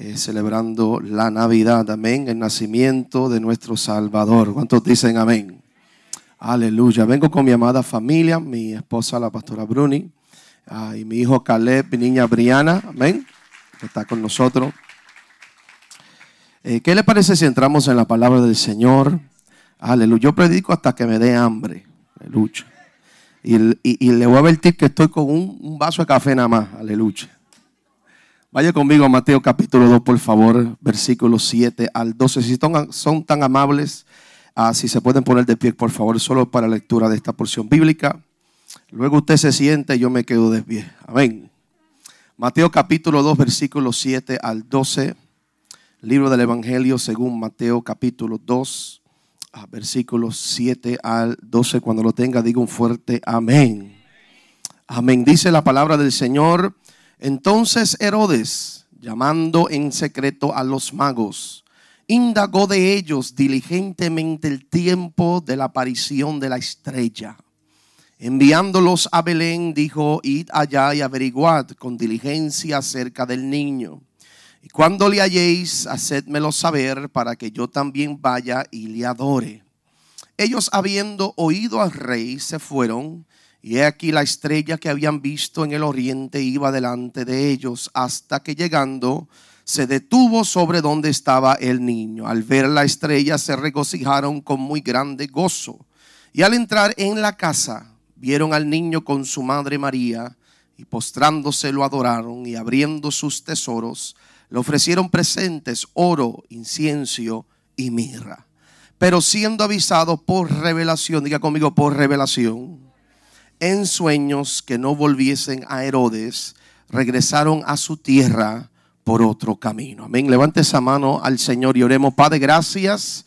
eh, celebrando la Navidad, amén, el nacimiento de nuestro Salvador. ¿Cuántos dicen amén? Aleluya. Vengo con mi amada familia, mi esposa, la pastora Bruni, ah, y mi hijo Caleb, mi niña Briana, amén, que está con nosotros. Eh, ¿Qué le parece si entramos en la palabra del Señor? Aleluya. Yo predico hasta que me dé hambre. Aleluya. Y, le voy a advertir que estoy con un, vaso de café nada más. Aleluya. Vaya conmigo a Mateo capítulo 2, por favor, versículos 7 al 12. Si son, tan amables, ah, si se pueden poner de pie, por favor, solo para lectura de esta porción bíblica. Luego usted se siente y yo me quedo de pie. Amén. Mateo capítulo 2, versículos 7 al 12. Libro del Evangelio según Mateo capítulo 2 versículos 7 al 12. Cuando lo tenga, diga un fuerte amén. Amén. Dice la palabra del Señor. Entonces Herodes, llamando en secreto a los magos, indagó de ellos diligentemente el tiempo de la aparición de la estrella. Enviándolos a Belén, dijo, id allá y averiguad con diligencia acerca del niño. Y cuando le halléis, hacedmelo saber para que yo también vaya y le adore. Ellos habiendo oído al rey se fueron, y he aquí la estrella que habían visto en el oriente iba delante de ellos, hasta que llegando se detuvo sobre donde estaba el niño. Al ver la estrella se regocijaron con muy grande gozo. Y al entrar en la casa, vieron al niño con su madre María, y postrándose lo adoraron, y abriendo sus tesoros, le ofrecieron presentes, oro, incienso y mirra. Pero siendo avisado por revelación, diga conmigo por revelación, en sueños que no volviesen a Herodes, regresaron a su tierra por otro camino. Amén. Levante esa mano al Señor y oremos. Padre, gracias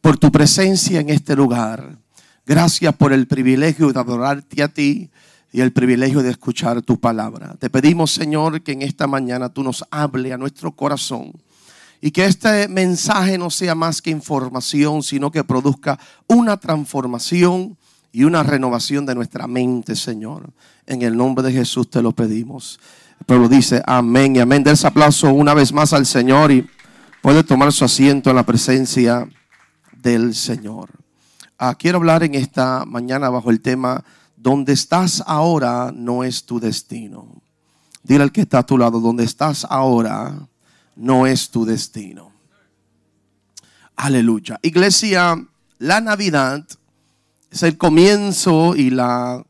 por tu presencia en este lugar. Gracias por el privilegio de adorarte a ti y el privilegio de escuchar tu palabra. Te pedimos, Señor, que en esta mañana tú nos hable a nuestro corazón y que este mensaje no sea más que información, sino que produzca una transformación y una renovación de nuestra mente, Señor. En el nombre de Jesús te lo pedimos. El pueblo dice amén y amén. ese aplauso una vez más al Señor y puede tomar su asiento en la presencia del Señor. Ah, quiero hablar en esta mañana bajo el tema donde estás ahora no es tu destino. Dile al que está a tu lado, donde estás ahora no es tu destino. Aleluya. Iglesia, la Navidad es el comienzo y la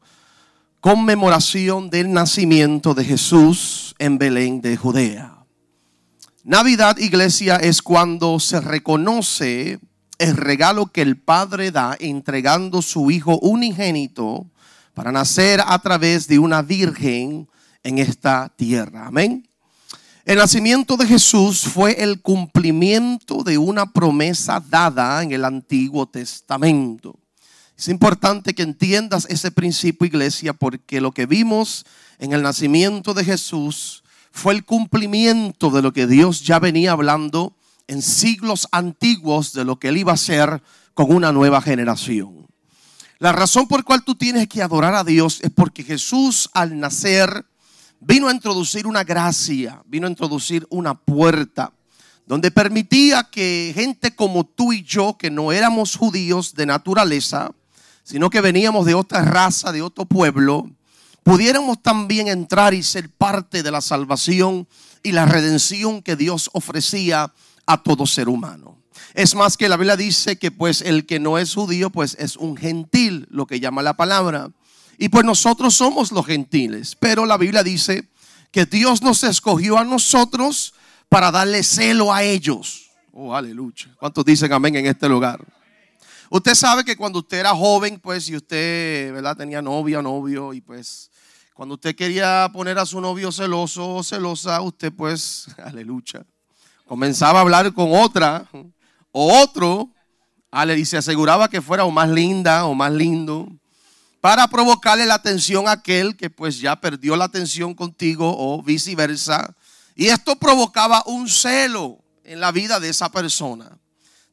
conmemoración del nacimiento de Jesús en Belén de Judea. Navidad, iglesia, es cuando se reconoce el regalo que el Padre da entregando su Hijo unigénito para nacer a través de una virgen en esta tierra. Amén. El nacimiento de Jesús fue el cumplimiento de una promesa dada en el Antiguo Testamento. Es importante que entiendas ese principio, iglesia, porque lo que vimos en el nacimiento de Jesús fue el cumplimiento de lo que Dios ya venía hablando en siglos antiguos de lo que él iba a hacer con una nueva generación. La razón por cual tú tienes que adorar a Dios es porque Jesús al nacer vino a introducir una gracia, vino a introducir una puerta donde permitía que gente como tú y yo, que no éramos judíos de naturaleza, sino que veníamos de otra raza, de otro pueblo, pudiéramos también entrar y ser parte de la salvación y la redención que Dios ofrecía a todo ser humano. Es más que la Biblia dice que pues el que no es judío pues es un gentil, lo que llama la palabra. Y pues nosotros somos los gentiles, pero la Biblia dice que Dios nos escogió a nosotros para darle celo a ellos. Oh, aleluya. ¿Cuántos dicen amén en este lugar? Usted sabe que cuando usted era joven, pues, y usted, ¿verdad? Tenía novia, novio, y pues, cuando usted quería poner a su novio celoso o celosa, usted, pues, aleluya, comenzaba a hablar con otra o otro, y se aseguraba que fuera o más linda o más lindo, para provocarle la atención a aquel que pues ya perdió la atención contigo o viceversa. Y esto provocaba un celo en la vida de esa persona.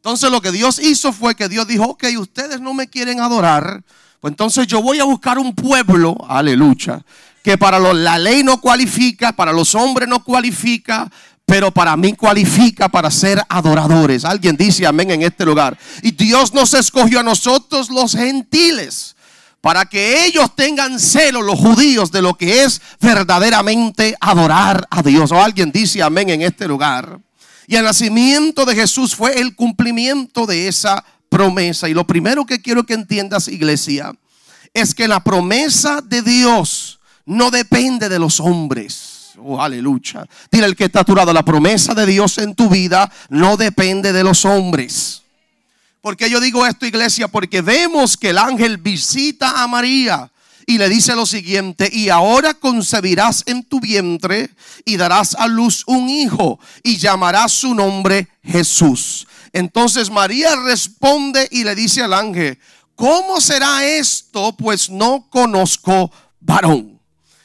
Entonces lo que Dios hizo fue que Dios dijo, ok, ustedes no me quieren adorar, pues entonces yo voy a buscar un pueblo, aleluya, que para la ley no cualifica, para los hombres no cualifica, pero para mí cualifica para ser adoradores. Alguien dice amén en este lugar. Y Dios nos escogió a nosotros los gentiles para que ellos tengan celo, los judíos, de lo que es verdaderamente adorar a Dios. O alguien dice amén en este lugar. Y el nacimiento de Jesús fue el cumplimiento de esa promesa. Y lo primero que quiero que entiendas, iglesia, es que la promesa de Dios no depende de los hombres. Oh, aleluya. Dile el que está a tu lado, la promesa de Dios en tu vida no depende de los hombres. ¿Por qué yo digo esto, iglesia? Porque vemos que el ángel visita a María y le dice lo siguiente, y ahora concebirás en tu vientre y darás a luz un hijo y llamarás su nombre Jesús. Entonces María responde y le dice al ángel, ¿cómo será esto? Pues no conozco varón.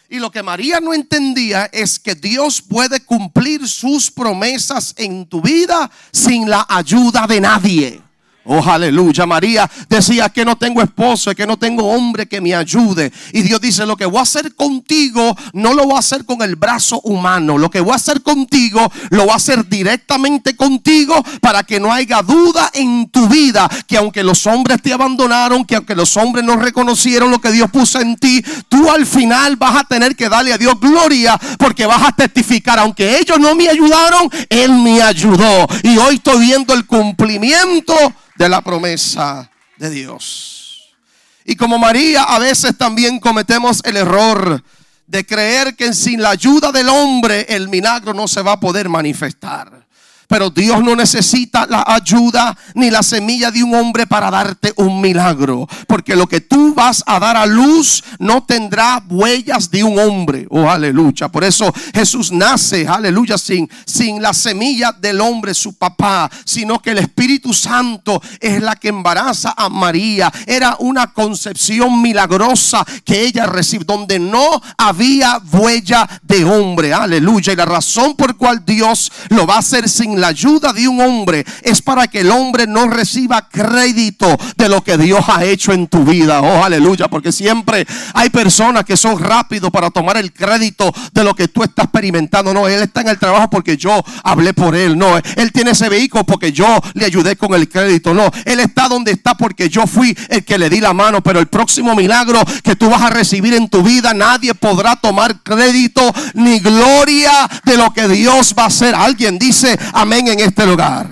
Y lo que María no entendía es que Dios puede cumplir sus promesas en tu vida sin la ayuda de nadie. Oh, aleluya. María decía que no tengo esposo, que no tengo hombre que me ayude. Y Dios dice, lo que voy a hacer contigo, no lo voy a hacer con el brazo humano. Lo que voy a hacer contigo, lo voy a hacer directamente contigo para que no haya duda en tu vida. Que aunque los hombres te abandonaron, que aunque los hombres no reconocieron lo que Dios puso en ti, tú al final vas a tener que darle a Dios gloria porque vas a testificar. Aunque ellos no me ayudaron, Él me ayudó. Y hoy estoy viendo el cumplimiento de la promesa de Dios. Y como María, a veces también cometemos el error de creer que sin la ayuda del hombre el milagro no se va a poder manifestar. Pero Dios no necesita la ayuda ni la semilla de un hombre para darte un milagro. Porque lo que tú vas a dar a luz no tendrá huellas de un hombre. Oh, aleluya. Por eso Jesús nace, aleluya, sin, sin la semilla del hombre, su papá. Sino que el Espíritu Santo es la que embaraza a María. Era una concepción milagrosa que ella recibió, donde no había huella de hombre. Aleluya. Y la razón por cual Dios lo va a hacer sin la ayuda de un hombre es para que el hombre no reciba crédito de lo que Dios ha hecho en tu vida. Oh, aleluya, porque siempre hay personas que son rápidos para tomar el crédito de lo que tú estás experimentando. No, él está en el trabajo porque yo hablé por él. No, él tiene ese vehículo porque yo le ayudé con el crédito. No, él está donde está porque yo fui el que le di la mano. Pero el próximo milagro que tú vas a recibir en tu vida, nadie podrá tomar crédito ni gloria de lo que Dios va a hacer. Alguien dice, amén en este lugar.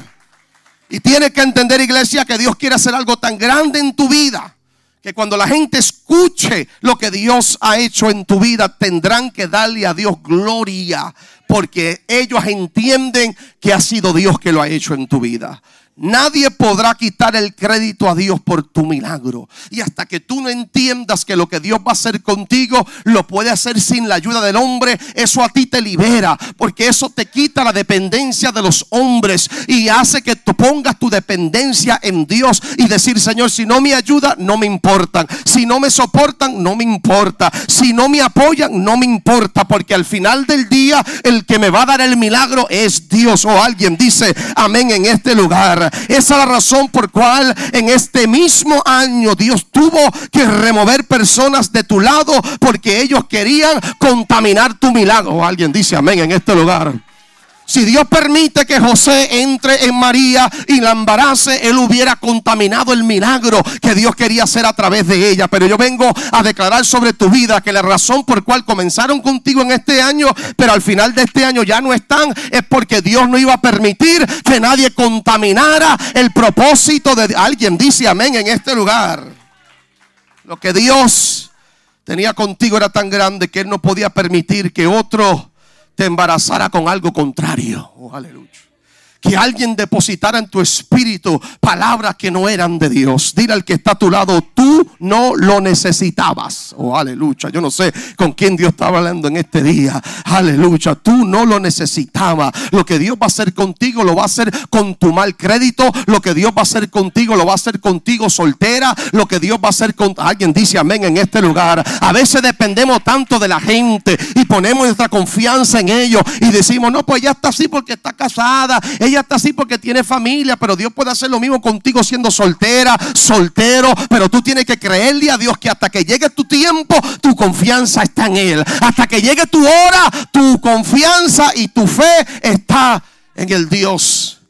Y tienes que entender, iglesia, que Dios quiere hacer algo tan grande en tu vida. Que cuando la gente escuche lo que Dios ha hecho en tu vida, tendrán que darle a Dios gloria. Porque ellos entienden que ha sido Dios que lo ha hecho en tu vida. Nadie podrá quitar el crédito a Dios por tu milagro. Y hasta que tú no entiendas que lo que Dios va a hacer contigo lo puede hacer sin la ayuda del hombre, eso a ti te libera. Porque eso te quita la dependencia de los hombres y hace que tú pongas tu dependencia en Dios y decir, Señor, si no me ayuda, no me importan. Si no me soportan, no me importa. Si no me apoyan, no me importa. Porque al final del día, el que me va a dar el milagro es Dios. O alguien dice, amén en este lugar. Esa es la razón por cual en este mismo año Dios tuvo que remover personas de tu lado porque ellos querían contaminar tu milagro. Alguien dice amén en este lugar. Si Dios permite que José entre en María y la embarace, él hubiera contaminado el milagro que Dios quería hacer a través de ella. Pero yo vengo a declarar sobre tu vida que la razón por cual comenzaron contigo en este año, pero al final de este año ya no están, es porque Dios no iba a permitir que nadie contaminara el propósito de alguien. Dice amén en este lugar. Lo que Dios tenía contigo era tan grande que él no podía permitir que otro te embarazara con algo contrario. Oh, aleluya que alguien depositara en tu espíritu palabras que no eran de Dios. Dile al que está a tu lado, tú no lo necesitabas. Oh, aleluya. Yo no sé con quién Dios estaba hablando en este día. Aleluya. Tú no lo necesitabas. Lo que Dios va a hacer contigo lo va a hacer con tu mal crédito. Lo que Dios va a hacer contigo lo va a hacer contigo soltera. Lo que Dios va a hacer con alguien dice amén en este lugar. A veces dependemos tanto de la gente y ponemos nuestra confianza en ellos y decimos, no, pues ya está así porque está casada. Ella está así porque tiene familia, pero Dios puede hacer lo mismo contigo siendo soltera, soltero, pero tú tienes que creerle a Dios que hasta que llegue tu tiempo, tu confianza está en Él. Hasta que llegue tu hora, tu confianza y tu fe está en el Dios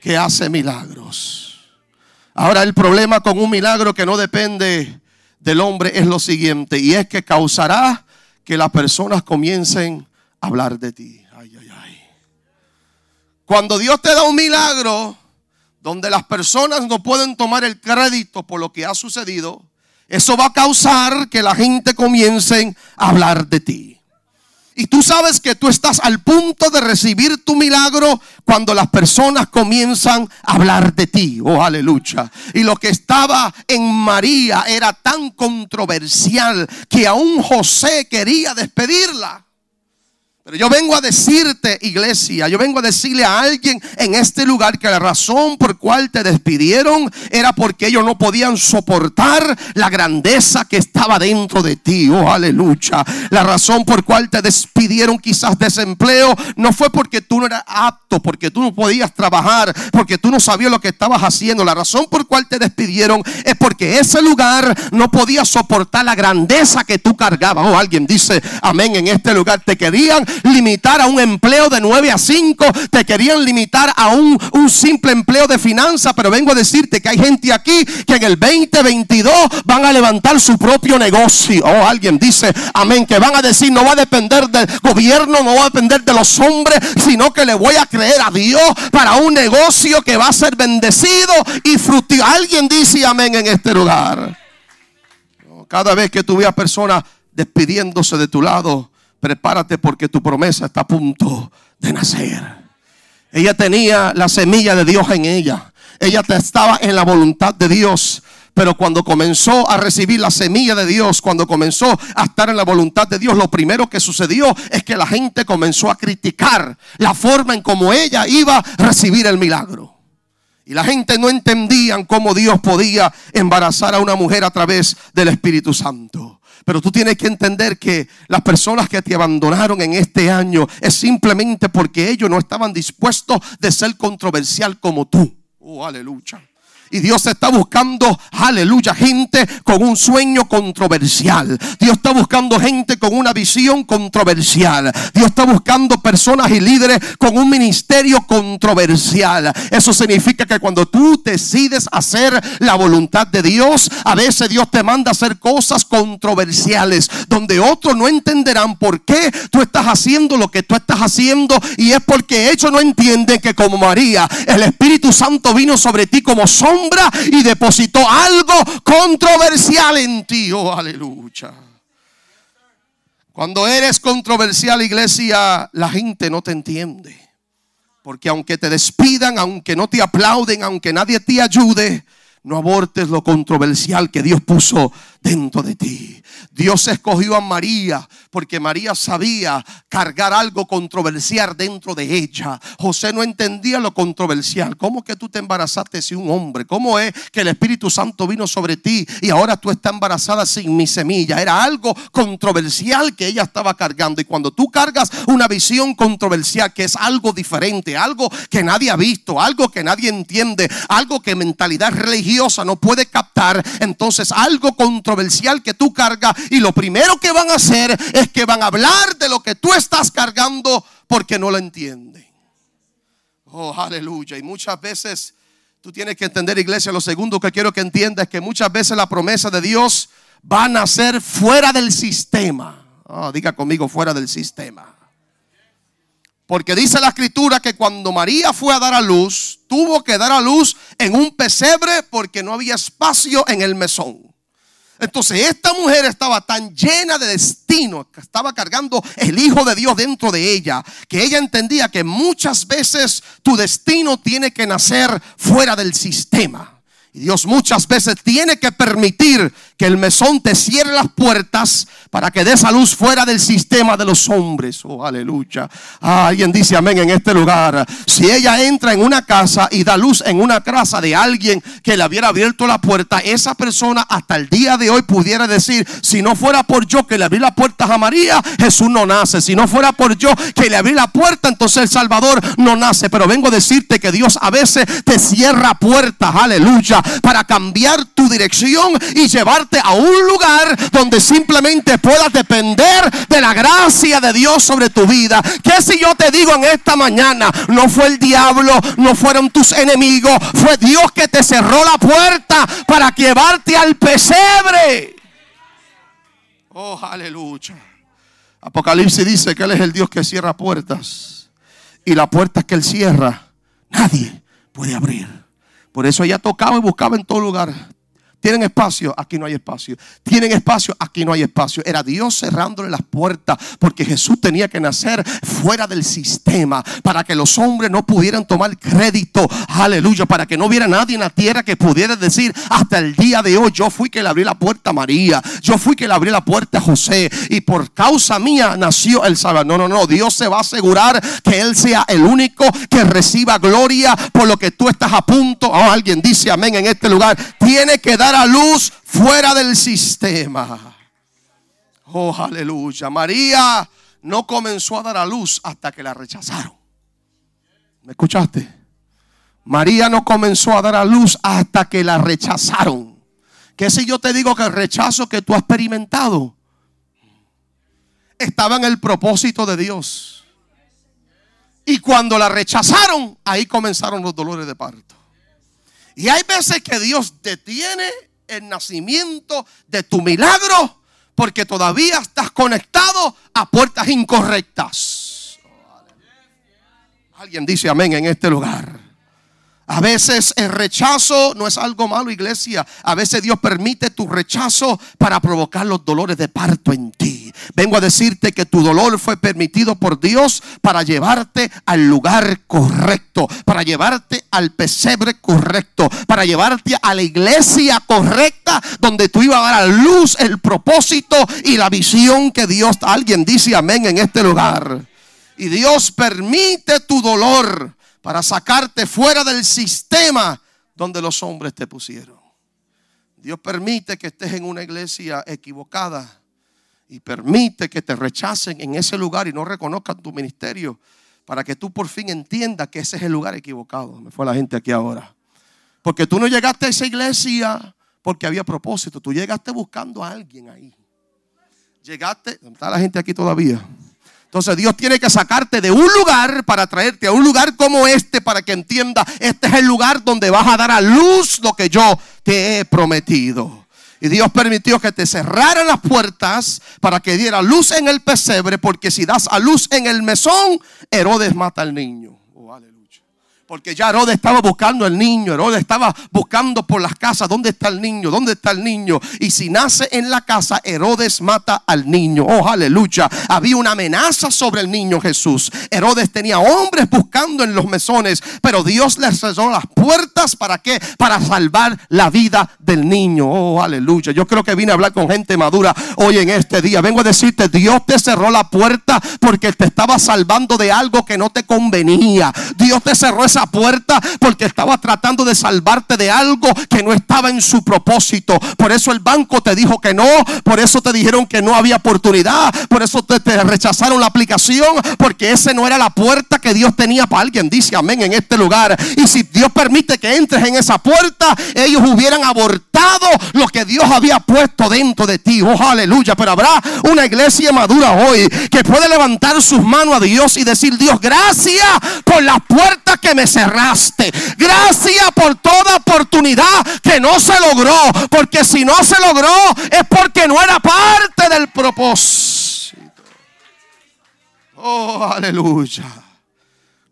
que hace milagros. Ahora el problema con un milagro que no depende del hombre es lo siguiente, y es que causará que las personas comiencen a hablar de ti. Cuando Dios te da un milagro donde las personas no pueden tomar el crédito por lo que ha sucedido, eso va a causar que la gente comience a hablar de ti. Y tú sabes que tú estás al punto de recibir tu milagro cuando las personas comienzan a hablar de ti. Oh, aleluya. Y lo que estaba en María era tan controversial que aún José quería despedirla. Yo vengo a decirte, iglesia, yo vengo a decirle a alguien en este lugar que la razón por cual te despidieron era porque ellos no podían soportar la grandeza que estaba dentro de ti. Oh, aleluya. La razón por cual te despidieron quizás desempleo no fue porque tú no eras apto, porque tú no podías trabajar, porque tú no sabías lo que estabas haciendo. La razón por cual te despidieron es porque ese lugar no podía soportar la grandeza que tú cargabas. Oh, alguien dice amén en este lugar. Te querían limitar a un empleo de 9 a 5, te querían limitar a un, simple empleo de finanzas, pero vengo a decirte que hay gente aquí que en el 2022 van a levantar su propio negocio. Oh, alguien dice, amén, que van a decir, no va a depender del gobierno, no va a depender de los hombres, sino que le voy a creer a Dios para un negocio que va a ser bendecido y fructífero. Alguien dice amén en este lugar. Cada vez que tú veas personas despidiéndose de tu lado, prepárate porque tu promesa está a punto de nacer. Ella tenía la semilla de Dios en ella. Ella estaba en la voluntad de Dios. Pero cuando comenzó a recibir la semilla de Dios, cuando comenzó a estar en la voluntad de Dios, lo primero que sucedió es que la gente comenzó a criticar la forma en cómo ella iba a recibir el milagro. Y la gente no entendía cómo Dios podía embarazar a una mujer a través del Espíritu Santo. Pero tú tienes que entender que las personas que te abandonaron en este año es simplemente porque ellos no estaban dispuestos de ser controversial como tú. Oh, aleluya. Y Dios está buscando, aleluya, gente con un sueño controversial. Dios está buscando gente con una visión controversial. Dios está buscando personas y líderes con un ministerio controversial. Eso significa que cuando tú decides hacer la voluntad de Dios, a veces Dios te manda a hacer cosas controversiales donde otros no entenderán por qué tú estás haciendo lo que tú estás haciendo y es porque ellos no entienden que como María, el Espíritu Santo vino sobre ti como y depositó algo controversial en ti. Oh, aleluya. Cuando eres controversial, iglesia, la gente no te entiende. Porque aunque te despidan, aunque no te aplauden, aunque nadie te ayude, no abortes lo controversial que Dios puso dentro de ti. Dios escogió a María porque María sabía cargar algo controversial dentro de ella. José no entendía lo controversial. ¿Cómo que tú te embarazaste sin un hombre? ¿Cómo es que el Espíritu Santo vino sobre ti y ahora tú estás embarazada sin mi semilla? Era algo controversial que ella estaba cargando. Y cuando tú cargas una visión controversial que es algo diferente, algo que nadie ha visto, algo que nadie entiende, algo que mentalidad religiosa no puede captar, entonces algo controversial que tú cargas y lo primero que van a hacer es que van a hablar de lo que tú estás cargando porque no lo entienden. Oh, aleluya. Y muchas veces tú tienes que entender, iglesia, lo segundo que quiero que entiendas es que muchas veces la promesa de Dios va a nacer fuera del sistema. Oh, diga conmigo, fuera del sistema. Porque dice la escritura que cuando María fue a dar a luz, tuvo que dar a luz en un pesebre porque no había espacio en el mesón. Entonces esta mujer estaba tan llena de destino, que estaba cargando el Hijo de Dios dentro de ella, que ella entendía que muchas veces tu destino tiene que nacer fuera del sistema. Y Dios muchas veces tiene que permitir que el mesón te cierre las puertas para que des a luz fuera del sistema de los hombres. Oh, aleluya. alguien dice amén en este lugar. Si ella entra en una casa y da luz en una casa de alguien que le hubiera abierto la puerta, esa persona hasta el día de hoy pudiera decir, si no fuera por yo que le abrí la puerta a María, Jesús no nace. Si no fuera por yo que le abrí la puerta, entonces el Salvador no nace. Pero vengo a decirte que Dios a veces te cierra puertas, aleluya, para cambiar tu dirección y llevarte a un lugar donde simplemente puedas depender de la gracia de Dios sobre tu vida. Que si yo te digo en esta mañana, no fue el diablo, no fueron tus enemigos, fue Dios que te cerró la puerta para llevarte al pesebre. Oh, aleluya. Apocalipsis dice que Él es el Dios que cierra puertas. Y la puerta que Él cierra, nadie puede abrir. Por eso ella tocaba y buscaba en todo lugar. Tienen espacio, aquí no hay espacio. Tienen espacio, aquí no hay espacio. Era Dios cerrándole las puertas porque Jesús tenía que nacer fuera del sistema para que los hombres no pudieran tomar crédito. Aleluya, para que no hubiera nadie en la tierra que pudiera decir hasta el día de hoy yo fui que le abrí la puerta a María, yo fui que le abrí la puerta a José y por causa mía nació el Salvador. No, no, no, Dios se va a asegurar que él sea el único que reciba gloria por lo que tú estás a punto. Oh, alguien dice amén en este lugar. Tiene que dar a luz fuera del sistema. Oh, aleluya. María no comenzó a dar a luz hasta que la rechazaron. ¿Me escuchaste? María no comenzó a dar a luz hasta que la rechazaron. ¿Qué si yo te digo que el rechazo que tú has experimentado estaba en el propósito de Dios? Y cuando la rechazaron, ahí comenzaron los dolores de parto. Y hay veces que Dios detiene el nacimiento de tu milagro porque todavía estás conectado a puertas incorrectas. Alguien dice amén en este lugar. A veces el rechazo no es algo malo, iglesia. A veces Dios permite tu rechazo para provocar los dolores de parto en ti. Vengo a decirte que tu dolor fue permitido por Dios para llevarte al lugar correcto, para llevarte al pesebre correcto, para llevarte a la iglesia correcta donde tú ibas a dar a luz el propósito y la visión que Dios, alguien dice amén en este lugar. Y Dios permite tu dolor para sacarte fuera del sistema donde los hombres te pusieron. Dios permite que estés en una iglesia equivocada y permite que te rechacen en ese lugar y no reconozcan tu ministerio para que tú por fin entiendas que ese es el lugar equivocado. Me fue la gente aquí ahora. Porque tú no llegaste a esa iglesia porque había propósito. Tú llegaste buscando a alguien ahí. Llegaste, ¿está la gente aquí todavía? Entonces Dios tiene que sacarte de un lugar para traerte a un lugar como este para que entienda, este es el lugar donde vas a dar a luz lo que yo te he prometido. Y Dios permitió que te cerraran las puertas para que diera luz en el pesebre, porque si das a luz en el mesón, Herodes mata al niño. Porque ya Herodes estaba buscando al niño. Herodes estaba buscando por las casas. ¿Dónde está el niño? ¿Dónde está el niño? Y si nace en la casa, Herodes mata al niño. Oh, aleluya. Había una amenaza sobre el niño Jesús. Herodes tenía hombres buscando en los mesones. Pero Dios les cerró las puertas. ¿Para qué? Para salvar la vida del niño. Oh, aleluya. Yo creo que vine a hablar con gente madura hoy en este día. Vengo a decirte, Dios te cerró la puerta porque te estaba salvando de algo que no te convenía. Dios te cerró esa puerta porque estaba tratando de salvarte de algo que no estaba en su propósito. Por eso el banco te dijo que no, por eso te dijeron que no había oportunidad, por eso te, rechazaron la aplicación, porque ese no era la puerta que Dios tenía para alguien. Dice amén en este lugar. Y si Dios permite que entres en esa puerta, ellos hubieran abortado lo que Dios había puesto dentro de ti. Oh, aleluya. Pero habrá una iglesia madura hoy que puede levantar sus manos a Dios y decir, Dios, gracias por las puertas que me cerraste. Gracias por toda oportunidad que no se logró. Porque si no se logró es porque no era parte del propósito. Oh, aleluya.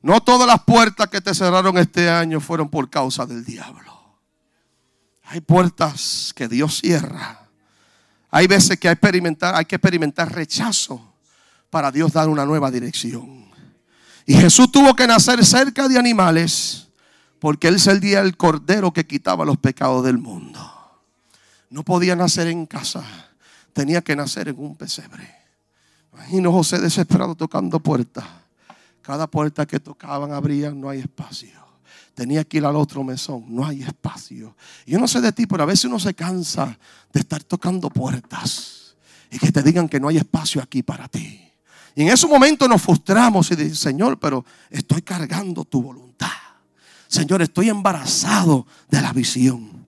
No todas las puertas que te cerraron este año fueron por causa del diablo. Hay puertas que Dios cierra. Hay veces que hay, experimentar, hay que experimentar rechazo para Dios dar una nueva dirección. Y Jesús tuvo que nacer cerca de animales porque Él sería el cordero que quitaba los pecados del mundo. no podía nacer en casa, tenía que nacer en un pesebre. Imagino José desesperado tocando puertas. Cada puerta que tocaban abrían, no hay espacio. Tenía que ir al otro mesón, no hay espacio. yo no sé de ti, pero a veces uno se cansa de estar tocando puertas y que te digan que no hay espacio aquí para ti. Y en ese momento nos frustramos y decimos, Señor, pero estoy cargando tu voluntad. Señor, estoy embarazado de la visión.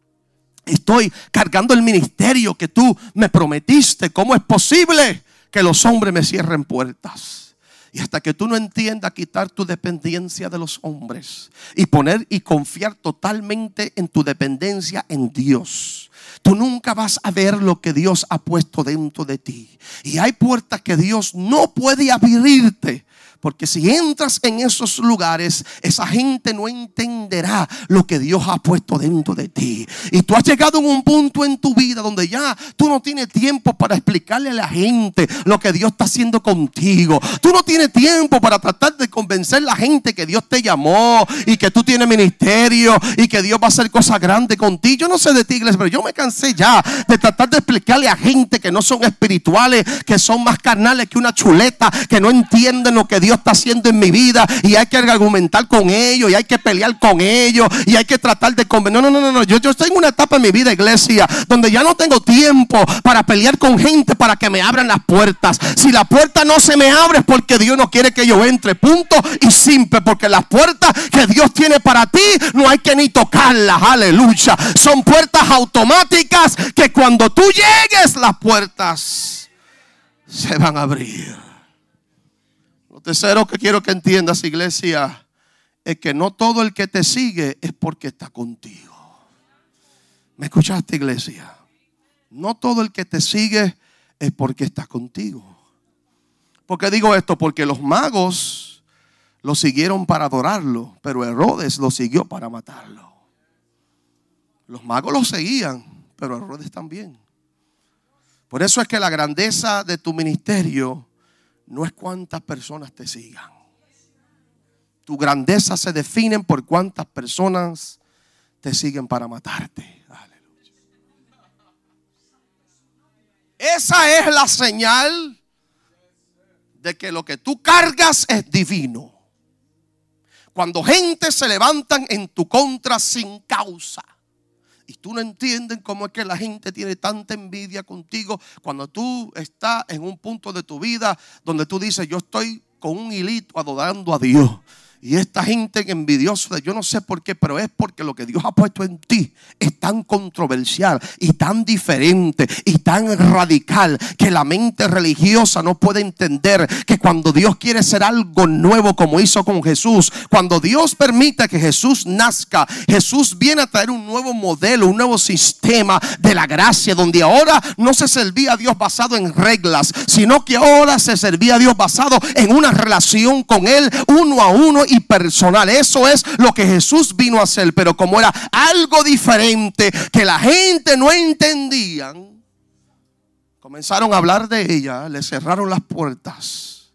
Estoy cargando el ministerio que tú me prometiste. ¿Cómo es posible que los hombres me cierren puertas? Y hasta que tú no entiendas quitar tu dependencia de los hombres y poner y confiar totalmente en tu dependencia en Dios, tú nunca vas a ver lo que Dios ha puesto dentro de ti. Y hay puertas que Dios no puede abrirte porque si entras en esos lugares, esa gente no entenderá lo que Dios ha puesto dentro de ti. Y tú has llegado a un punto en tu vida donde ya tú no tienes tiempo para explicarle a la gente lo que Dios está haciendo contigo. Tú no tienes tiempo para tratar de convencer a la gente que Dios te llamó y que tú tienes ministerio y que Dios va a hacer cosas grandes contigo. Yo no sé de ti, iglesia, pero yo me cansé ya de tratar de explicarle a gente que no son espirituales, que son más carnales que una chuleta, que no entienden lo que Dios está haciendo en mi vida y hay que argumentar con ellos y hay que pelear con ellos y hay que tratar de convencer. No, no, no, no. Yo, yo estoy en una etapa en mi vida, iglesia, donde ya no tengo tiempo para pelear con gente para que me abran las puertas. Si la puerta no se me abre es porque Dios no quiere que yo entre. Punto y simple. Porque las puertas que Dios tiene para ti no hay que ni tocarlas. Aleluya. Son puertas automáticas que cuando tú llegues las puertas se van a abrir tercero que quiero que entiendas, iglesia, es que no todo el que te sigue es porque está contigo. ¿Me escuchaste, iglesia? No todo el que te sigue es porque está contigo. ¿Por qué digo esto? Porque los magos lo siguieron para adorarlo, pero Herodes lo siguió para matarlo. Los magos lo seguían, pero Herodes también. Por eso es que la grandeza de tu ministerio no es cuántas personas te sigan. Tu grandeza se define por cuántas personas te siguen para matarte. Aleluya. Esa es la señal de que lo que tú cargas es divino. Cuando gente se levantan en tu contra sin causa y tú no entiendes cómo es que la gente tiene tanta envidia contigo cuando tú estás en un punto de tu vida donde tú dices, yo estoy con un hilito adorando a Dios. Y esta gente envidiosa, yo no sé por qué, pero es porque lo que Dios ha puesto en ti es tan controversial y tan diferente y tan radical que la mente religiosa no puede entender que cuando Dios quiere hacer algo nuevo como hizo con Jesús, cuando Dios permite que Jesús nazca, Jesús viene a traer un nuevo modelo, un nuevo sistema de la gracia, donde ahora no se servía a Dios basado en reglas, sino que ahora se servía a Dios basado en una relación con Él, uno a uno y personal. Eso es lo que Jesús vino a hacer. Pero como era algo diferente que la gente no entendían, comenzaron a hablar de ella, le cerraron las puertas.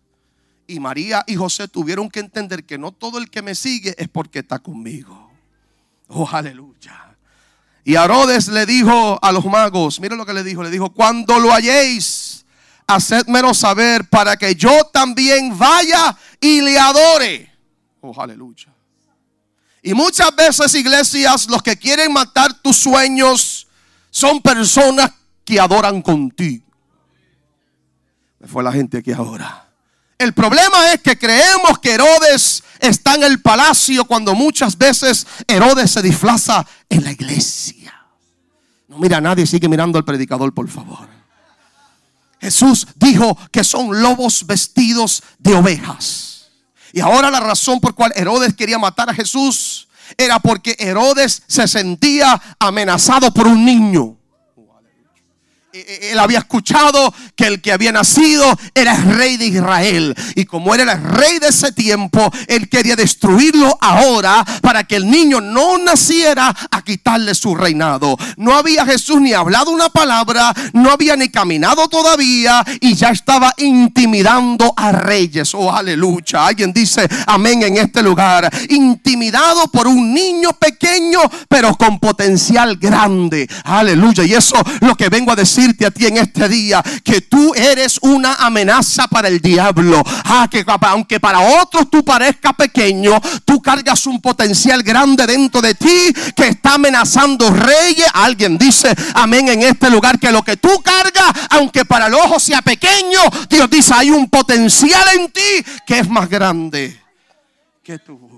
Y María y José tuvieron que entender que no todo el que me sigue es porque está conmigo. Oh, aleluya. Y Herodes le dijo a los magos, miren lo que le dijo, le dijo, cuando lo halléis, hacedmelo saber para que yo también vaya y le adore. Oh, aleluya. Y muchas veces, iglesias, los que quieren matar tus sueños son personas que adoran contigo. Me fue la gente aquí ahora. El problema es que creemos que Herodes está en el palacio cuando muchas veces Herodes se disfraza en la iglesia. No mira a nadie, sigue mirando al predicador, por favor. Jesús dijo que son lobos vestidos de ovejas. Y ahora la razón por cual Herodes quería matar a Jesús era porque Herodes se sentía amenazado por un niño. Él había escuchado que el que había nacido era el rey de Israel. Y como era el rey de ese tiempo, él quería destruirlo ahora para que el niño no naciera a quitarle su reinado. No había Jesús ni hablado una palabra, no había ni caminado todavía y ya estaba intimidando a reyes. Oh, aleluya. Alguien dice amén en este lugar. Intimidado por un niño pequeño, pero con potencial grande. Aleluya. Y eso lo que vengo a decir a ti en este día que tú eres una amenaza para el diablo. Ah, que aunque para otros tú parezcas pequeño, tú cargas un potencial grande dentro de ti que está amenazando reyes. Alguien dice amén en este lugar que lo que tú cargas, aunque para el ojo sea pequeño, Dios dice hay un potencial en ti que es más grande que tú.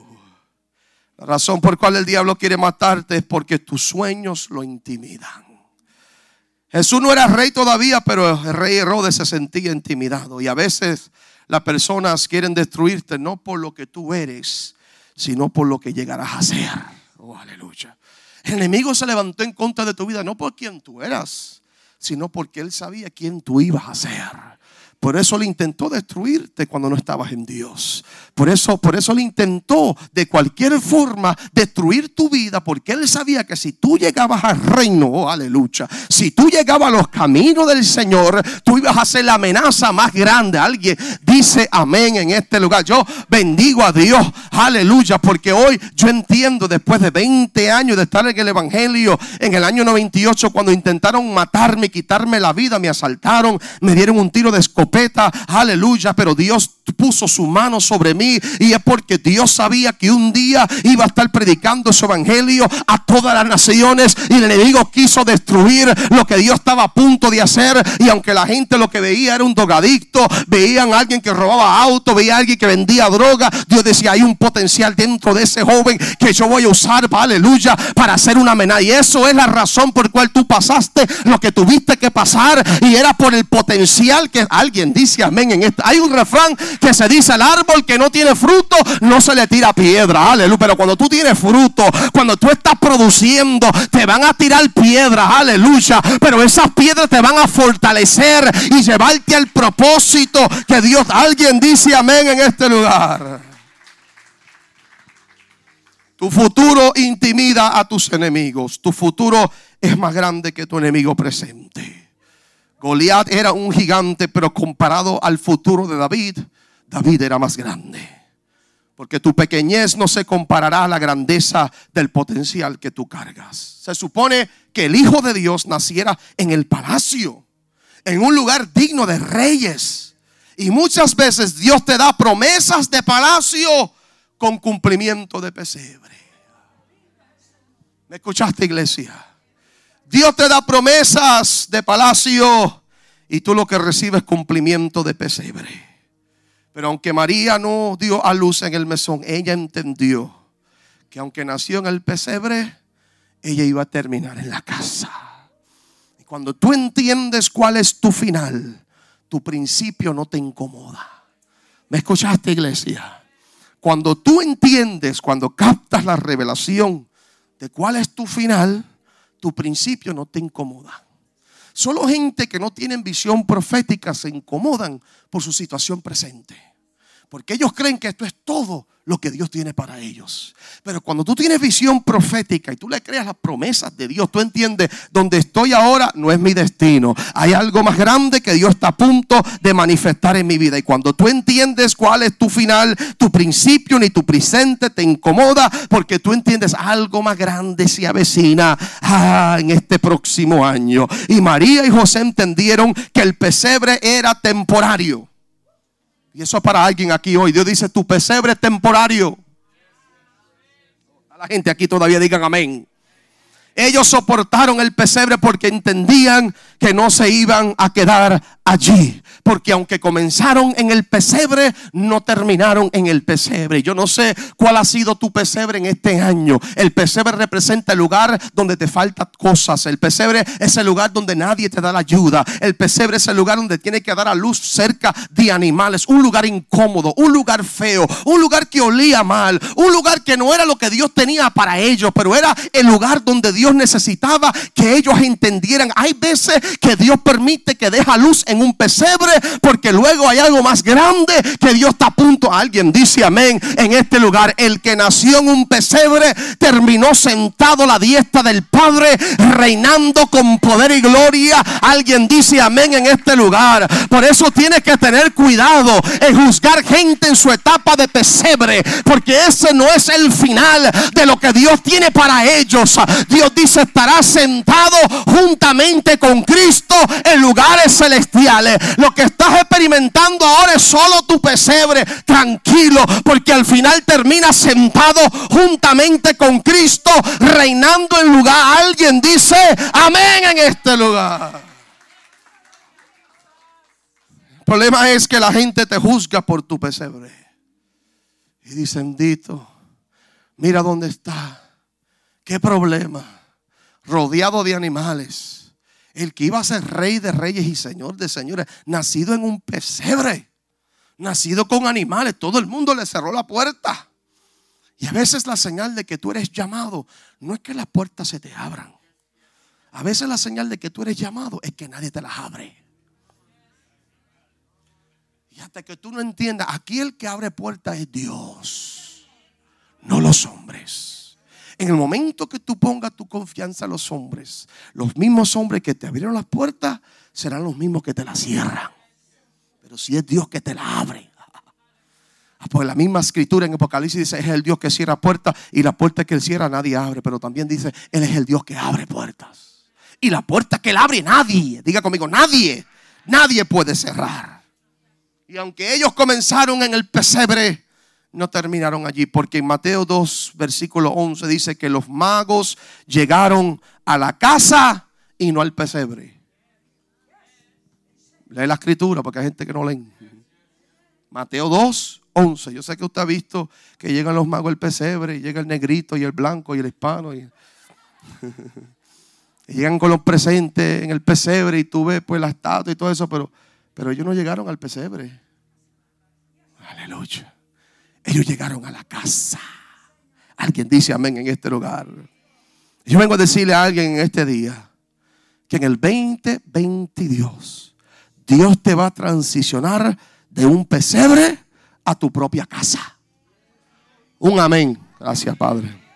La razón por cual el diablo quiere matarte es porque tus sueños lo intimidan. Jesús no era rey todavía, pero el rey Herodes se sentía intimidado. Y a veces las personas quieren destruirte no por lo que tú eres, sino por lo que llegarás a ser. Oh, aleluya. El enemigo se levantó en contra de tu vida no por quien tú eras, sino porque él sabía quién tú ibas a ser. Por eso le intentó destruirte cuando no estabas en Dios. Por eso, por eso le intentó de cualquier forma destruir tu vida, porque él sabía que si tú llegabas al reino, oh, aleluya, si tú llegabas a los caminos del Señor, tú ibas a ser la amenaza más grande. Alguien dice amén en este lugar. Yo bendigo a Dios, aleluya, porque hoy yo entiendo después de 20 años de estar en el Evangelio, en el año 98, cuando intentaron matarme, quitarme la vida, me asaltaron, me dieron un tiro de escopeta aleluya, pero Dios puso su mano sobre mí y es porque Dios sabía que un día iba a estar predicando su evangelio a todas las naciones y el enemigo quiso destruir lo que Dios estaba a punto de hacer y aunque la gente lo que veía era un drogadicto, veían a alguien que robaba auto, veía a alguien que vendía droga, Dios decía, hay un potencial dentro de ese joven que yo voy a usar, aleluya, para hacer una amenaza y eso es la razón por cual tú pasaste lo que tuviste que pasar y era por el potencial que alguien dice amén en esto. Hay un refrán que se dice al árbol que no tiene fruto, no se le tira piedra. Aleluya. Pero cuando tú tienes fruto, cuando tú estás produciendo, te van a tirar piedras. Aleluya. Pero esas piedras te van a fortalecer y llevarte al propósito que Dios, alguien dice amén en este lugar. Tu futuro intimida a tus enemigos. Tu futuro es más grande que tu enemigo presente. Goliat era un gigante, pero comparado al futuro de David, David era más grande. Porque tu pequeñez no se comparará a la grandeza del potencial que tú cargas. Se supone que el Hijo de Dios naciera en el palacio, en un lugar digno de reyes. Y muchas veces Dios te da promesas de palacio con cumplimiento de pesebre. ¿Me escuchaste, iglesia? Dios te da promesas de palacio y tú lo que recibes es cumplimiento de pesebre. Pero aunque María no dio a luz en el mesón, ella entendió que aunque nació en el pesebre, ella iba a terminar en la casa. Y cuando tú entiendes cuál es tu final, tu principio no te incomoda. ¿Me escuchaste, iglesia? Cuando tú entiendes, cuando captas la revelación de cuál es tu final, tu principio no te incomoda. Solo gente que no tienen visión profética se incomodan por su situación presente. Porque ellos creen que esto es todo lo que Dios tiene para ellos. Pero cuando tú tienes visión profética y tú le creas las promesas de Dios, tú entiendes, donde estoy ahora no es mi destino. Hay algo más grande que Dios está a punto de manifestar en mi vida. Y cuando tú entiendes cuál es tu final, tu principio ni tu presente te incomoda porque tú entiendes algo más grande se avecina ah, en este próximo año. Y María y José entendieron que el pesebre era temporario. Y eso para alguien aquí hoy. Dios dice, tu pesebre es temporario. A la gente aquí todavía digan amén. Ellos soportaron el pesebre porque entendían que no se iban a quedar allí. Porque aunque comenzaron en el pesebre, no terminaron en el pesebre. Yo no sé cuál ha sido tu pesebre en este año. El pesebre representa el lugar donde te faltan cosas. El pesebre es el lugar donde nadie te da la ayuda. El pesebre es el lugar donde tiene que dar a luz cerca de animales. Un lugar incómodo, un lugar feo, un lugar que olía mal, un lugar que no era lo que Dios tenía para ellos, pero era el lugar donde Dios Dios necesitaba que ellos entendieran. Hay veces que Dios permite que deja luz en un pesebre porque luego hay algo más grande que Dios está a punto. Alguien dice amén en este lugar. El que nació en un pesebre terminó sentado a la diestra del Padre, reinando con poder y gloria. Alguien dice amén en este lugar. Por eso tiene que tener cuidado en juzgar gente en su etapa de pesebre, porque ese no es el final de lo que Dios tiene para ellos. Dios dice, estará sentado juntamente con Cristo en lugares celestiales. Lo que estás experimentando ahora es solo tu pesebre. Tranquilo, porque al final termina sentado juntamente con Cristo, reinando en lugar. Alguien dice, amén en este lugar. El problema es que la gente te juzga por tu pesebre. Y dicen, Dito, mira dónde está. ¿Qué problema? Rodeado de animales. El que iba a ser rey de reyes y señor de señores, nacido en un pesebre, nacido con animales, todo el mundo le cerró la puerta. Y a veces la señal de que tú eres llamado no es que las puertas se te abran. A veces la señal de que tú eres llamado es que nadie te las abre. Y hasta que tú no entiendas, aquí el que abre puertas es Dios, no los hombres. En el momento que tú pongas tu confianza en los hombres, los mismos hombres que te abrieron las puertas serán los mismos que te las cierran. Pero si es Dios que te la abre, pues la misma escritura en Apocalipsis dice, es el Dios que cierra puertas y la puerta que él cierra nadie abre, pero también dice, él es el Dios que abre puertas. Y la puerta que él abre nadie, diga conmigo, nadie, nadie puede cerrar. Y aunque ellos comenzaron en el pesebre, no terminaron allí, porque en Mateo 2, versículo 11 dice que los magos llegaron a la casa y no al pesebre. Lee la escritura porque hay gente que no lee. Mateo 2, 11. Yo sé que usted ha visto que llegan los magos al pesebre y llega el negrito y el blanco y el hispano. Y, llegan con los presentes en el pesebre y tú ves pues la estatua y todo eso, pero, pero ellos no llegaron al pesebre. Aleluya. Ellos llegaron a la casa. Alguien dice amén en este lugar. Yo vengo a decirle a alguien en este día que en el 2022 Dios te va a transicionar de un pesebre a tu propia casa. Un amén. Gracias, Padre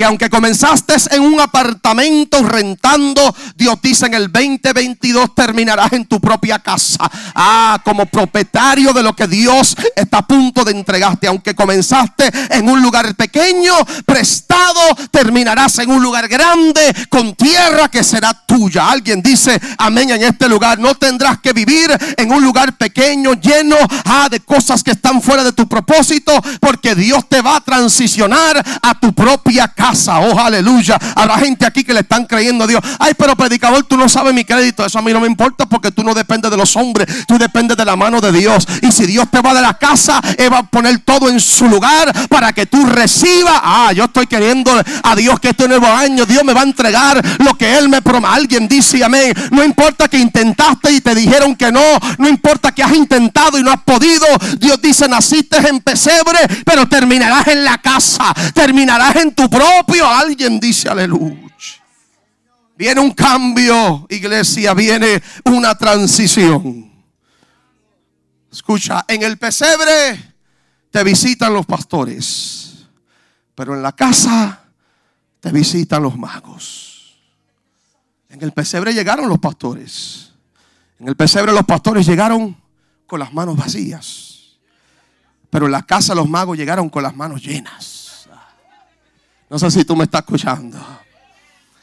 que aunque comenzaste en un apartamento rentando, Dios dice en el 2022 terminarás en tu propia casa. Ah, como propietario de lo que Dios está a punto de entregarte. Aunque comenzaste en un lugar pequeño, prestado, terminarás en un lugar grande, con tierra que será tuya. Alguien dice, amén, en este lugar. No tendrás que vivir en un lugar pequeño, lleno ah, de cosas que están fuera de tu propósito, porque Dios te va a transicionar a tu propia casa. Oh, aleluya. Habrá gente aquí que le están creyendo a Dios. Ay, pero predicador, tú no sabes mi crédito. Eso a mí no me importa porque tú no dependes de los hombres. Tú dependes de la mano de Dios. Y si Dios te va de la casa, Él va a poner todo en su lugar para que tú recibas. Ah, yo estoy queriendo a Dios que este nuevo año Dios me va a entregar lo que Él me promete. Alguien dice amén. No importa que intentaste y te dijeron que no. No importa que has intentado y no has podido. Dios dice, naciste en pesebre, pero terminarás en la casa. Terminarás en tu propio Alguien dice aleluya. Viene un cambio, iglesia, viene una transición. Escucha, en el pesebre te visitan los pastores, pero en la casa te visitan los magos. En el pesebre llegaron los pastores. En el pesebre los pastores llegaron con las manos vacías. Pero en la casa los magos llegaron con las manos llenas. No sé si tú me estás escuchando.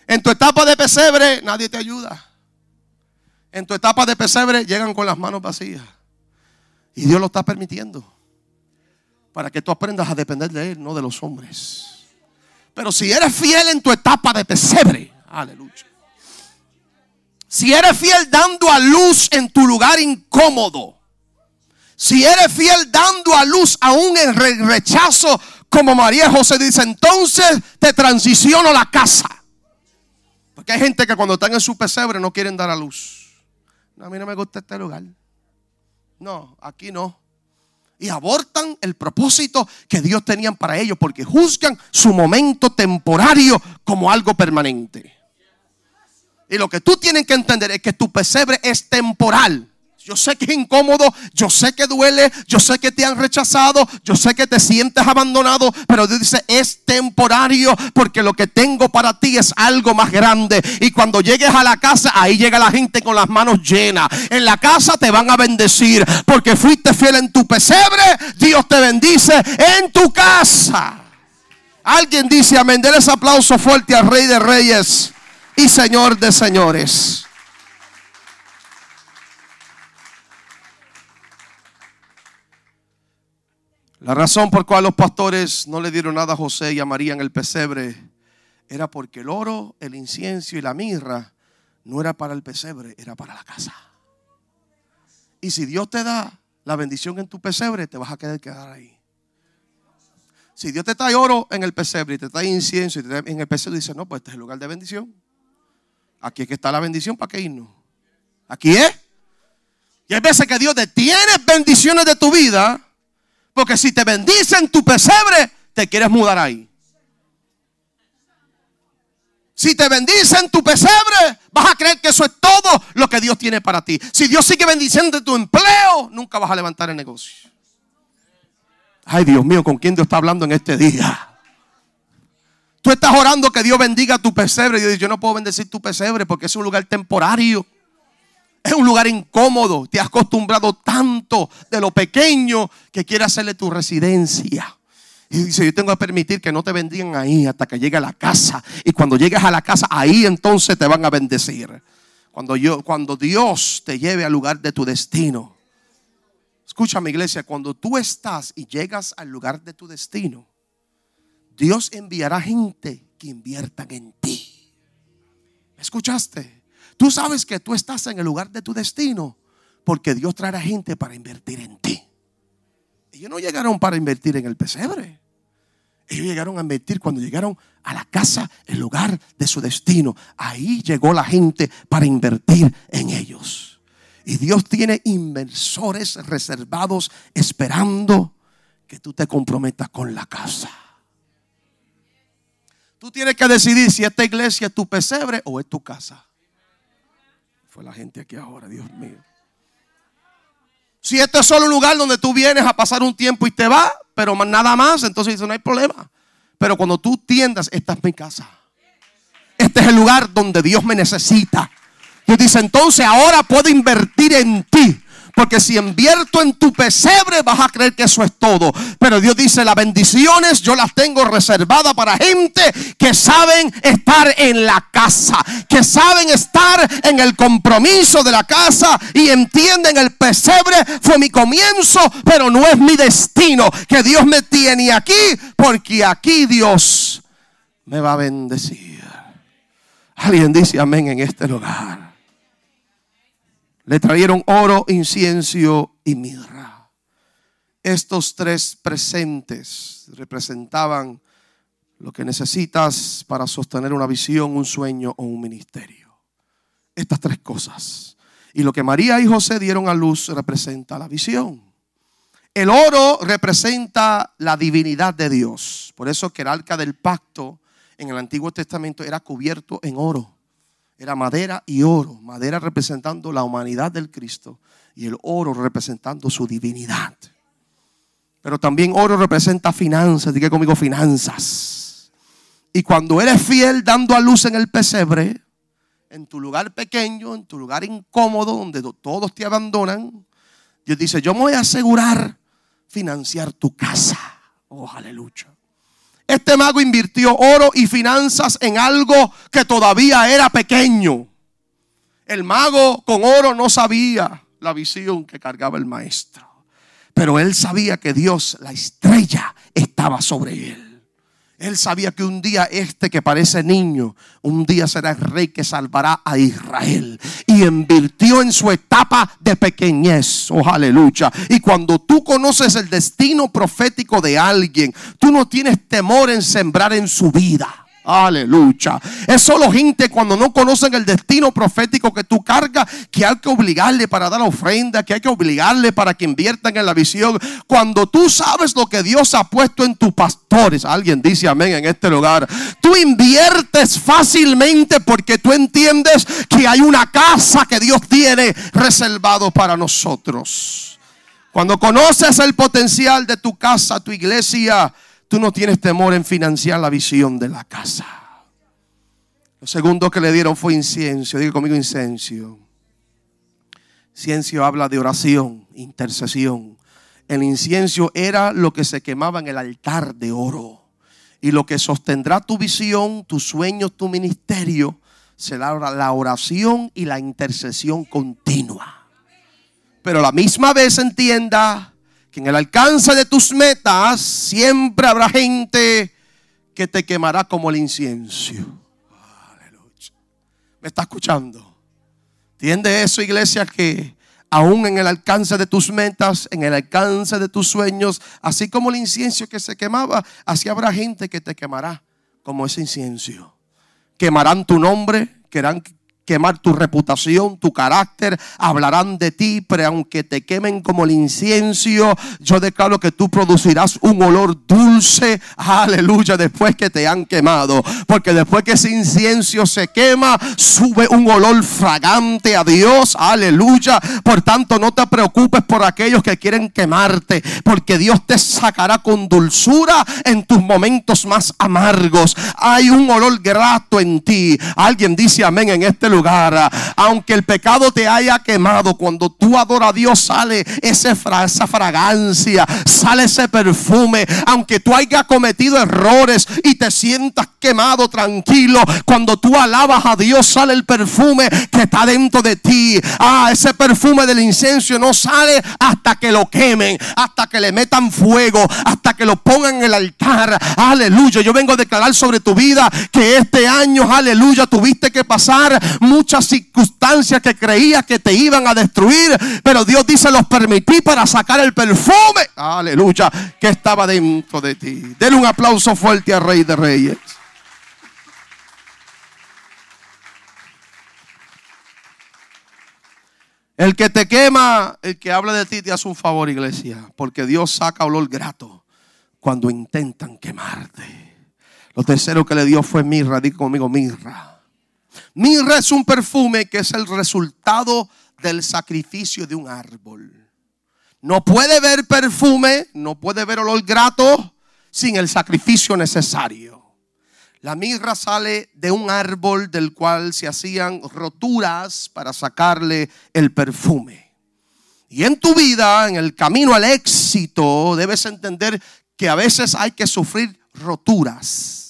En tu etapa de pesebre nadie te ayuda. En tu etapa de pesebre llegan con las manos vacías. Y Dios lo está permitiendo. Para que tú aprendas a depender de Él, no de los hombres. Pero si eres fiel en tu etapa de pesebre, aleluya. Si eres fiel dando a luz en tu lugar incómodo. Si eres fiel dando a luz aún en rechazo como María José dice, entonces te transiciono la casa. Porque hay gente que cuando están en su pesebre no quieren dar a luz. No, a mí no me gusta este lugar. No, aquí no. y abortan el propósito que Dios tenía para ellos porque juzgan su momento temporario como algo permanente. Y lo que tú tienes que entender es que tu pesebre es temporal. Yo sé que es incómodo, yo sé que duele, yo sé que te han rechazado, yo sé que te sientes abandonado, pero Dios dice, es temporario porque lo que tengo para ti es algo más grande. Y cuando llegues a la casa, ahí llega la gente con las manos llenas. En la casa te van a bendecir porque fuiste fiel en tu pesebre, Dios te bendice en tu casa. Alguien dice amén, ese aplauso fuerte al Rey de Reyes y Señor de Señores. La razón por cual los pastores no le dieron nada a José y a María en el pesebre era porque el oro, el incienso y la mirra no era para el pesebre, era para la casa. Y si Dios te da la bendición en tu pesebre, te vas a quedar quedar ahí. Si Dios te trae oro en el pesebre y te trae incienso y te trae en el pesebre, dice, no, pues este es el lugar de bendición. Aquí es que está la bendición, ¿para qué irnos? Aquí es. Y hay veces que Dios detiene bendiciones de tu vida porque si te bendicen tu pesebre, te quieres mudar ahí. Si te bendicen tu pesebre, vas a creer que eso es todo lo que Dios tiene para ti. Si Dios sigue bendiciendo tu empleo, nunca vas a levantar el negocio. Ay, Dios mío, ¿con quién Dios está hablando en este día? Tú estás orando que Dios bendiga tu pesebre. Y Dios dice, yo no puedo bendecir tu pesebre porque es un lugar temporario. Es un lugar incómodo. Te has acostumbrado tanto de lo pequeño que quiere hacerle tu residencia. Y dice, yo tengo que permitir que no te bendigan ahí hasta que llegue a la casa. Y cuando llegues a la casa, ahí entonces te van a bendecir. Cuando, yo, cuando Dios te lleve al lugar de tu destino. Escúchame iglesia, cuando tú estás y llegas al lugar de tu destino, Dios enviará gente que inviertan en ti. ¿Me escuchaste? Tú sabes que tú estás en el lugar de tu destino porque Dios traerá gente para invertir en ti. Ellos no llegaron para invertir en el pesebre. Ellos llegaron a invertir cuando llegaron a la casa, el lugar de su destino. Ahí llegó la gente para invertir en ellos. Y Dios tiene inversores reservados esperando que tú te comprometas con la casa. Tú tienes que decidir si esta iglesia es tu pesebre o es tu casa la gente aquí ahora, Dios mío. Si este es solo un lugar donde tú vienes a pasar un tiempo y te vas, pero nada más, entonces dice, no hay problema. Pero cuando tú tiendas, esta es mi casa. Este es el lugar donde Dios me necesita. Dios dice, entonces ahora puedo invertir en ti. Porque si invierto en tu pesebre vas a creer que eso es todo. Pero Dios dice, las bendiciones yo las tengo reservadas para gente que saben estar en la casa. Que saben estar en el compromiso de la casa. Y entienden el pesebre fue mi comienzo, pero no es mi destino. Que Dios me tiene aquí porque aquí Dios me va a bendecir. Alguien dice amén en este lugar. Le trajeron oro, incienso y mirra. Estos tres presentes representaban lo que necesitas para sostener una visión, un sueño o un ministerio. Estas tres cosas. Y lo que María y José dieron a luz representa la visión. El oro representa la divinidad de Dios. Por eso que el arca del pacto en el Antiguo Testamento era cubierto en oro. Era madera y oro. Madera representando la humanidad del Cristo y el oro representando su divinidad. Pero también oro representa finanzas. Diga conmigo finanzas. Y cuando eres fiel dando a luz en el pesebre, en tu lugar pequeño, en tu lugar incómodo, donde todos te abandonan, Dios dice, yo me voy a asegurar financiar tu casa. Oh, aleluya. Este mago invirtió oro y finanzas en algo que todavía era pequeño. El mago con oro no sabía la visión que cargaba el maestro. Pero él sabía que Dios, la estrella, estaba sobre él. Él sabía que un día este que parece niño, un día será el rey que salvará a Israel. Y invirtió en su etapa de pequeñez. Oh, aleluya. Y cuando tú conoces el destino profético de alguien, tú no tienes temor en sembrar en su vida. Aleluya. Es solo gente cuando no conocen el destino profético que tú cargas, que hay que obligarle para dar ofrenda, que hay que obligarle para que inviertan en la visión. Cuando tú sabes lo que Dios ha puesto en tus pastores, alguien dice amén en este lugar, tú inviertes fácilmente porque tú entiendes que hay una casa que Dios tiene reservado para nosotros. Cuando conoces el potencial de tu casa, tu iglesia, tú no tienes temor en financiar la visión de la casa. Lo segundo que le dieron fue incienso. Diga conmigo incienso. Incienso habla de oración, intercesión. El incienso era lo que se quemaba en el altar de oro. Y lo que sostendrá tu visión, tus sueños, tu ministerio, será la oración y la intercesión continua. Pero a la misma vez entienda en el alcance de tus metas siempre habrá gente que te quemará como el incienso. Aleluya. ¿Me está escuchando? ¿Entiende eso, iglesia? Que aún en el alcance de tus metas, en el alcance de tus sueños, así como el incienso que se quemaba, así habrá gente que te quemará como ese incienso. Quemarán tu nombre, querrán, quemar tu reputación, tu carácter, hablarán de ti, pero aunque te quemen como el incienso, yo declaro que tú producirás un olor dulce, aleluya, después que te han quemado, porque después que ese incienso se quema, sube un olor fragante a Dios, aleluya. Por tanto, no te preocupes por aquellos que quieren quemarte, porque Dios te sacará con dulzura en tus momentos más amargos. Hay un olor grato en ti. Alguien dice amén en este lugar lugar. Aunque el pecado te haya quemado, cuando tú adoras a Dios sale esa fragancia, sale ese perfume. Aunque tú hayas cometido errores y te sientas quemado, tranquilo, cuando tú alabas a Dios sale el perfume que está dentro de ti. Ah, ese perfume del incenso no sale hasta que lo quemen, hasta que le metan fuego, hasta que lo pongan en el altar. Aleluya. Yo vengo a declarar sobre tu vida que este año, aleluya, tuviste que pasar muchas circunstancias que creías que te iban a destruir, pero Dios dice, los permití para sacar el perfume, aleluya, que estaba dentro de ti. Denle un aplauso fuerte al Rey de Reyes. El que te quema, el que habla de ti, te hace un favor, iglesia, porque Dios saca olor grato cuando intentan quemarte. Lo tercero que le dio fue mirra, di conmigo mirra. Mirra es un perfume que es el resultado del sacrificio de un árbol. No puede ver perfume, no puede ver olor grato sin el sacrificio necesario. La mirra sale de un árbol del cual se hacían roturas para sacarle el perfume. Y en tu vida, en el camino al éxito, debes entender que a veces hay que sufrir roturas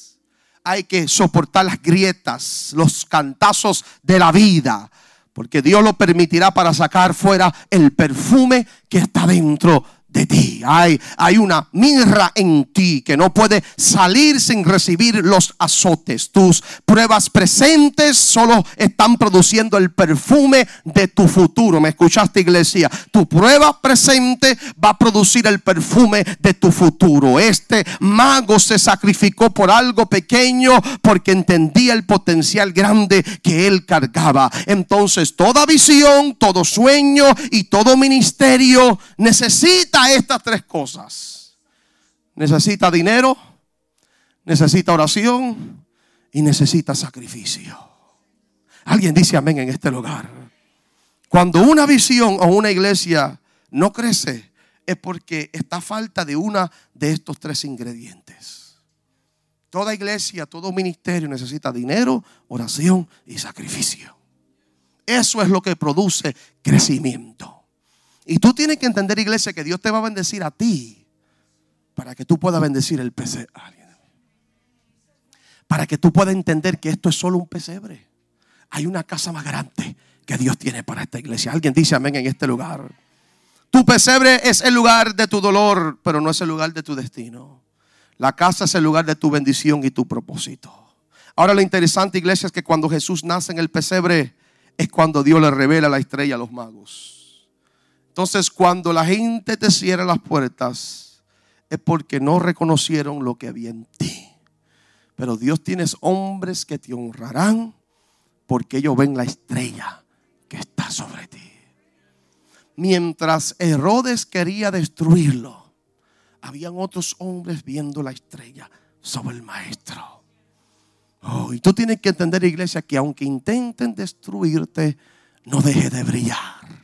hay que soportar las grietas, los cantazos de la vida, porque Dios lo permitirá para sacar fuera el perfume que está dentro de ti. Hay, hay una mirra en ti que no puede salir sin recibir los azotes. Tus pruebas presentes solo están produciendo el perfume de tu futuro. ¿Me escuchaste, iglesia? Tu prueba presente va a producir el perfume de tu futuro. Este mago se sacrificó por algo pequeño porque entendía el potencial grande que él cargaba. Entonces, toda visión, todo sueño y todo ministerio necesita estas tres cosas. Necesita dinero, necesita oración y necesita sacrificio. Alguien dice amén en este lugar. Cuando una visión o una iglesia no crece, es porque está falta de una de estos tres ingredientes. Toda iglesia, todo ministerio necesita dinero, oración y sacrificio. Eso es lo que produce crecimiento. Y tú tienes que entender, iglesia, que Dios te va a bendecir a ti para que tú puedas bendecir el pesebre. Para que tú puedas entender que esto es solo un pesebre. Hay una casa más grande que Dios tiene para esta iglesia. Alguien dice amén en este lugar. Tu pesebre es el lugar de tu dolor, pero no es el lugar de tu destino. La casa es el lugar de tu bendición y tu propósito. Ahora lo interesante, iglesia, es que cuando Jesús nace en el pesebre, es cuando Dios le revela la estrella a los magos. Entonces, cuando la gente te cierra las puertas, es porque no reconocieron lo que había en ti. Pero Dios tienes hombres que te honrarán porque ellos ven la estrella que está sobre ti. Mientras Herodes quería destruirlo, habían otros hombres viendo la estrella sobre el maestro. Oh, y tú tienes que entender, iglesia, que aunque intenten destruirte, no deje de brillar.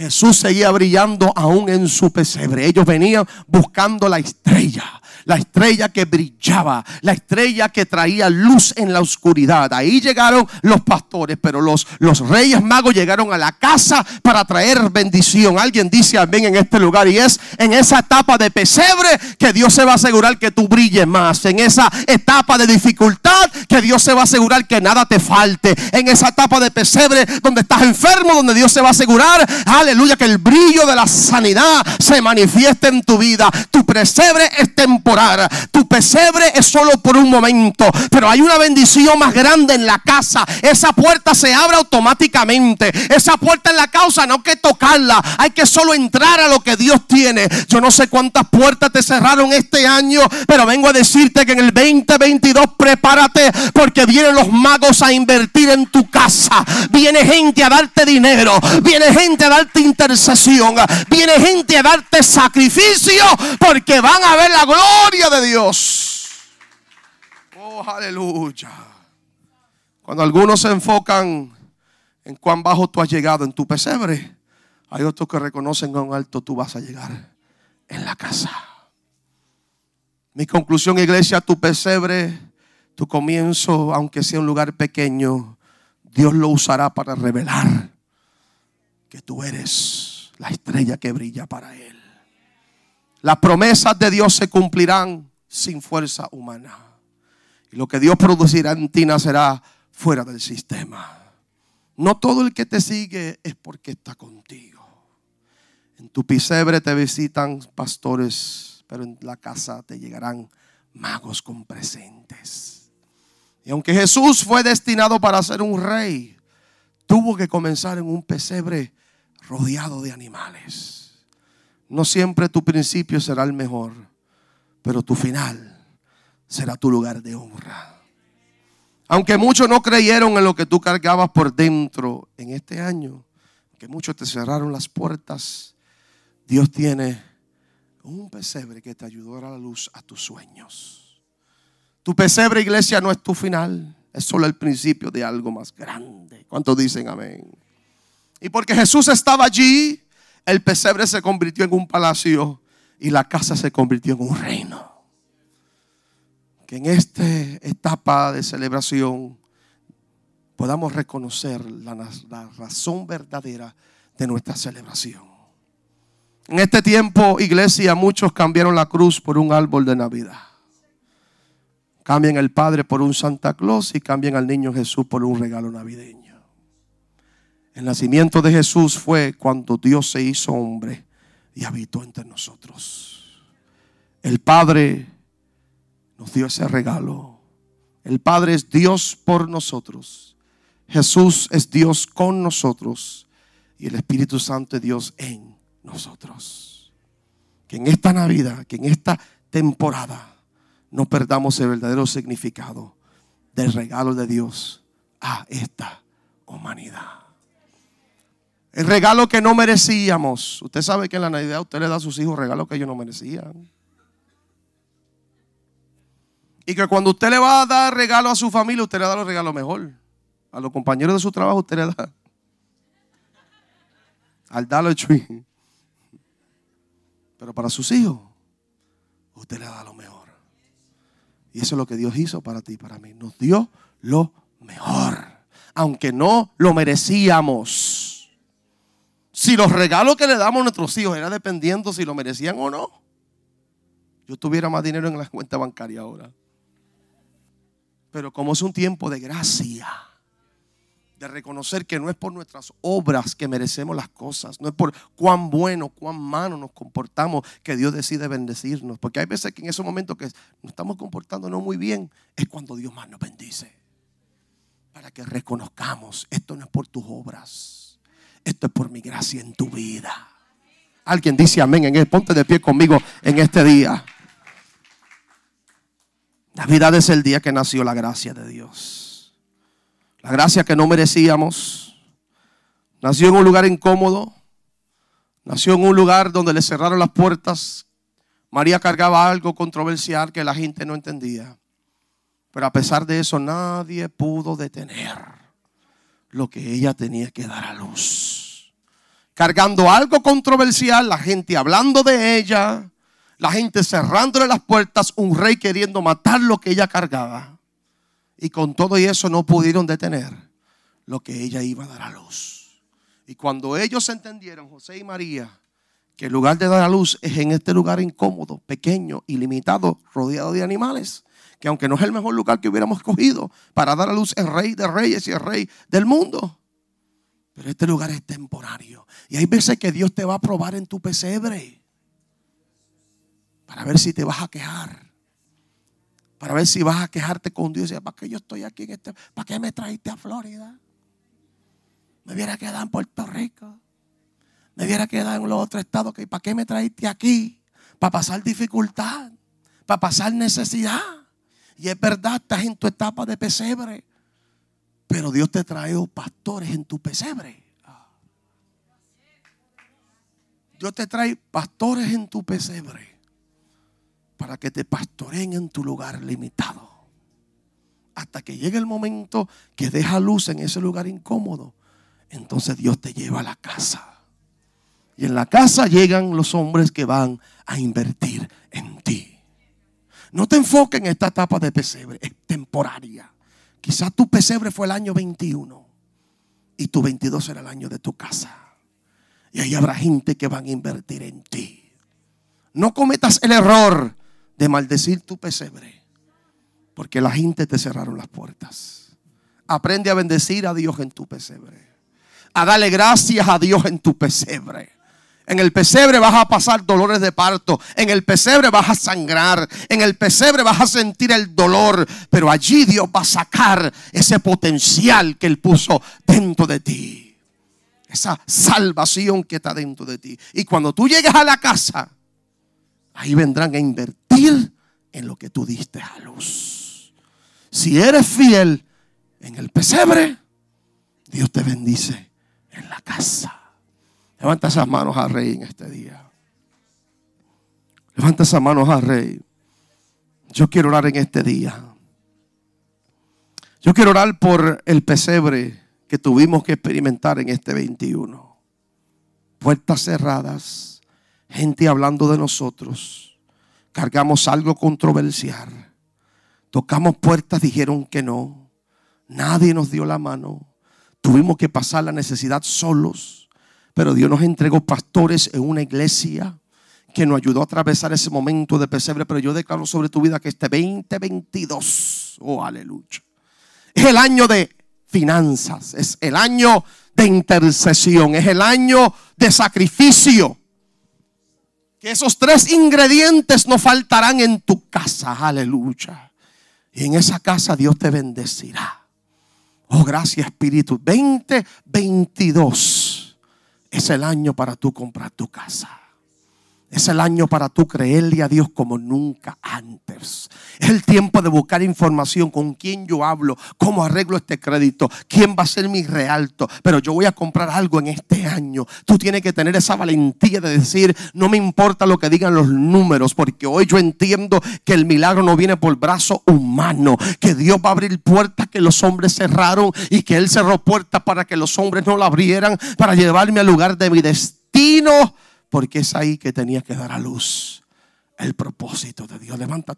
Jesús seguía brillando aún en su pesebre. Ellos venían buscando la estrella la estrella que brillaba, la estrella que traía luz en la oscuridad. Ahí llegaron los pastores, pero los, los reyes magos llegaron a la casa para traer bendición. Alguien dice amén en este lugar y es en esa etapa de pesebre que Dios se va a asegurar que tú brilles más. En esa etapa de dificultad que Dios se va a asegurar que nada te falte. En esa etapa de pesebre donde estás enfermo, donde Dios se va a asegurar, aleluya, que el brillo de la sanidad se manifieste en tu vida. Tu pesebre es temporal tu pesebre es solo por un momento, pero hay una bendición más grande en la casa. Esa puerta se abre automáticamente. Esa puerta en la casa no hay que tocarla, hay que solo entrar a lo que Dios tiene. Yo no sé cuántas puertas te cerraron este año, pero vengo a decirte que en el 2022 prepárate porque vienen los magos a invertir en tu casa. Viene gente a darte dinero, viene gente a darte intercesión, viene gente a darte sacrificio porque van a ver la gloria de Dios. Oh, aleluya. Cuando algunos se enfocan en cuán bajo tú has llegado en tu pesebre, hay otros que reconocen cuán alto tú vas a llegar en la casa. Mi conclusión, iglesia, tu pesebre, tu comienzo, aunque sea un lugar pequeño, Dios lo usará para revelar que tú eres la estrella que brilla para Él. Las promesas de Dios se cumplirán sin fuerza humana. Y lo que Dios producirá en ti nacerá fuera del sistema. No todo el que te sigue es porque está contigo. En tu pisebre te visitan pastores, pero en la casa te llegarán magos con presentes. Y aunque Jesús fue destinado para ser un rey, tuvo que comenzar en un pesebre rodeado de animales. No siempre tu principio será el mejor, pero tu final será tu lugar de honra. Aunque muchos no creyeron en lo que tú cargabas por dentro en este año, que muchos te cerraron las puertas, Dios tiene un pesebre que te ayudará a la luz a tus sueños. Tu pesebre, iglesia, no es tu final, es solo el principio de algo más grande. ¿Cuántos dicen amén? Y porque Jesús estaba allí, el pesebre se convirtió en un palacio y la casa se convirtió en un reino. Que en esta etapa de celebración podamos reconocer la, razón verdadera de nuestra celebración. En este tiempo, iglesia, muchos cambiaron la cruz por un árbol de Navidad. Cambian el Padre por un Santa Claus y cambian al niño Jesús por un regalo navideño. El nacimiento de Jesús fue cuando Dios se hizo hombre y habitó entre nosotros. El Padre nos dio ese regalo. El Padre es Dios por nosotros. Jesús es Dios con nosotros. Y el Espíritu Santo es Dios en nosotros. Que en esta Navidad, que en esta temporada, no perdamos el verdadero significado del regalo de Dios a esta humanidad. El regalo que no merecíamos. Usted sabe que en la Navidad usted le da a sus hijos regalos que ellos no merecían. Y que cuando usted le va a dar regalo a su familia, usted le da los regalos mejor. A los compañeros de su trabajo usted le da. Al Dollar Tree. Pero para sus hijos, usted le da lo mejor. Y eso es lo que Dios hizo para ti y para mí. Nos dio lo mejor. Aunque no lo merecíamos. Si los regalos que le damos a nuestros hijos era dependiendo si lo merecían o no, yo tuviera más dinero en la cuenta bancaria ahora. Pero como es un tiempo de gracia, de reconocer que no es por nuestras obras que merecemos las cosas, no es por cuán bueno, cuán malo nos comportamos que Dios decide bendecirnos. Porque hay veces que en esos momentos que nos estamos comportando no muy bien, es cuando Dios más nos bendice. Para que reconozcamos, esto no es por tus obras esto es por mi gracia en tu vida. Alguien dice amén en él. Ponte de pie conmigo en este día. Navidad es el día que nació la gracia de Dios. La gracia que no merecíamos. Nació en un lugar incómodo. Nació en un lugar donde le cerraron las puertas. María cargaba algo controversial que la gente no entendía. Pero a pesar de eso, nadie pudo detener lo que ella tenía que dar a luz. Cargando algo controversial, la gente hablando de ella, la gente cerrándole las puertas, un rey queriendo matar lo que ella cargaba. Y con todo y eso no pudieron detener lo que ella iba a dar a luz. Y cuando ellos entendieron, José y María, que el lugar de dar a luz es en este lugar incómodo, pequeño y limitado, rodeado de animales, que aunque no es el mejor lugar que hubiéramos escogido para dar a luz el rey de reyes y el rey del mundo, pero este lugar es temporario. Y hay veces que Dios te va a probar en tu pesebre para ver si te vas a quejar. Para ver si vas a quejarte con Dios. ¿Para qué yo estoy aquí en este? ¿Para qué me trajiste a Florida? Me hubiera quedado en Puerto Rico. Me hubiera quedado en los otros estados. ¿Para qué me trajiste aquí? Para pasar dificultad. Para pasar necesidad. Y es verdad, estás en tu etapa de pesebre. Pero Dios te trae pastores en tu pesebre. Dios te trae pastores en tu pesebre para que te pastoreen en tu lugar limitado. Hasta que llegue el momento que deja luz en ese lugar incómodo. Entonces Dios te lleva a la casa. Y en la casa llegan los hombres que van a invertir en ti. No te enfoques en esta etapa de pesebre, es temporaria. Quizás tu pesebre fue el año 21 y tu 22 será el año de tu casa. Y ahí habrá gente que van a invertir en ti. No cometas el error de maldecir tu pesebre, porque la gente te cerraron las puertas. Aprende a bendecir a Dios en tu pesebre. A darle gracias a Dios en tu pesebre. En el pesebre vas a pasar dolores de parto. En el pesebre vas a sangrar. En el pesebre vas a sentir el dolor. Pero allí Dios va a sacar ese potencial que Él puso dentro de ti. Esa salvación que está dentro de ti. Y cuando tú llegues a la casa, ahí vendrán a invertir en lo que tú diste a luz. Si eres fiel en el pesebre, Dios te bendice en la casa. Levanta esas manos al rey en este día. Levanta esas manos al rey. Yo quiero orar en este día. Yo quiero orar por el pesebre que tuvimos que experimentar en este 21. Puertas cerradas, gente hablando de nosotros. Cargamos algo controversial. Tocamos puertas, dijeron que no. Nadie nos dio la mano. Tuvimos que pasar la necesidad solos. Pero Dios nos entregó pastores en una iglesia que nos ayudó a atravesar ese momento de pesebre. Pero yo declaro sobre tu vida que este 2022, oh aleluya, es el año de finanzas, es el año de intercesión, es el año de sacrificio. Que esos tres ingredientes no faltarán en tu casa, aleluya. Y en esa casa Dios te bendecirá. Oh, gracias Espíritu. 2022 es el año para tú comprar tu casa. Es el año para tú creerle a Dios como nunca antes. Es el tiempo de buscar información con quién yo hablo, cómo arreglo este crédito, quién va a ser mi realto. Pero yo voy a comprar algo en este año. Tú tienes que tener esa valentía de decir, no me importa lo que digan los números, porque hoy yo entiendo que el milagro no viene por brazo humano, que Dios va a abrir puertas que los hombres cerraron y que Él cerró puertas para que los hombres no la abrieran, para llevarme al lugar de mi destino porque es ahí que tenía que dar a luz el propósito de Dios. Levanta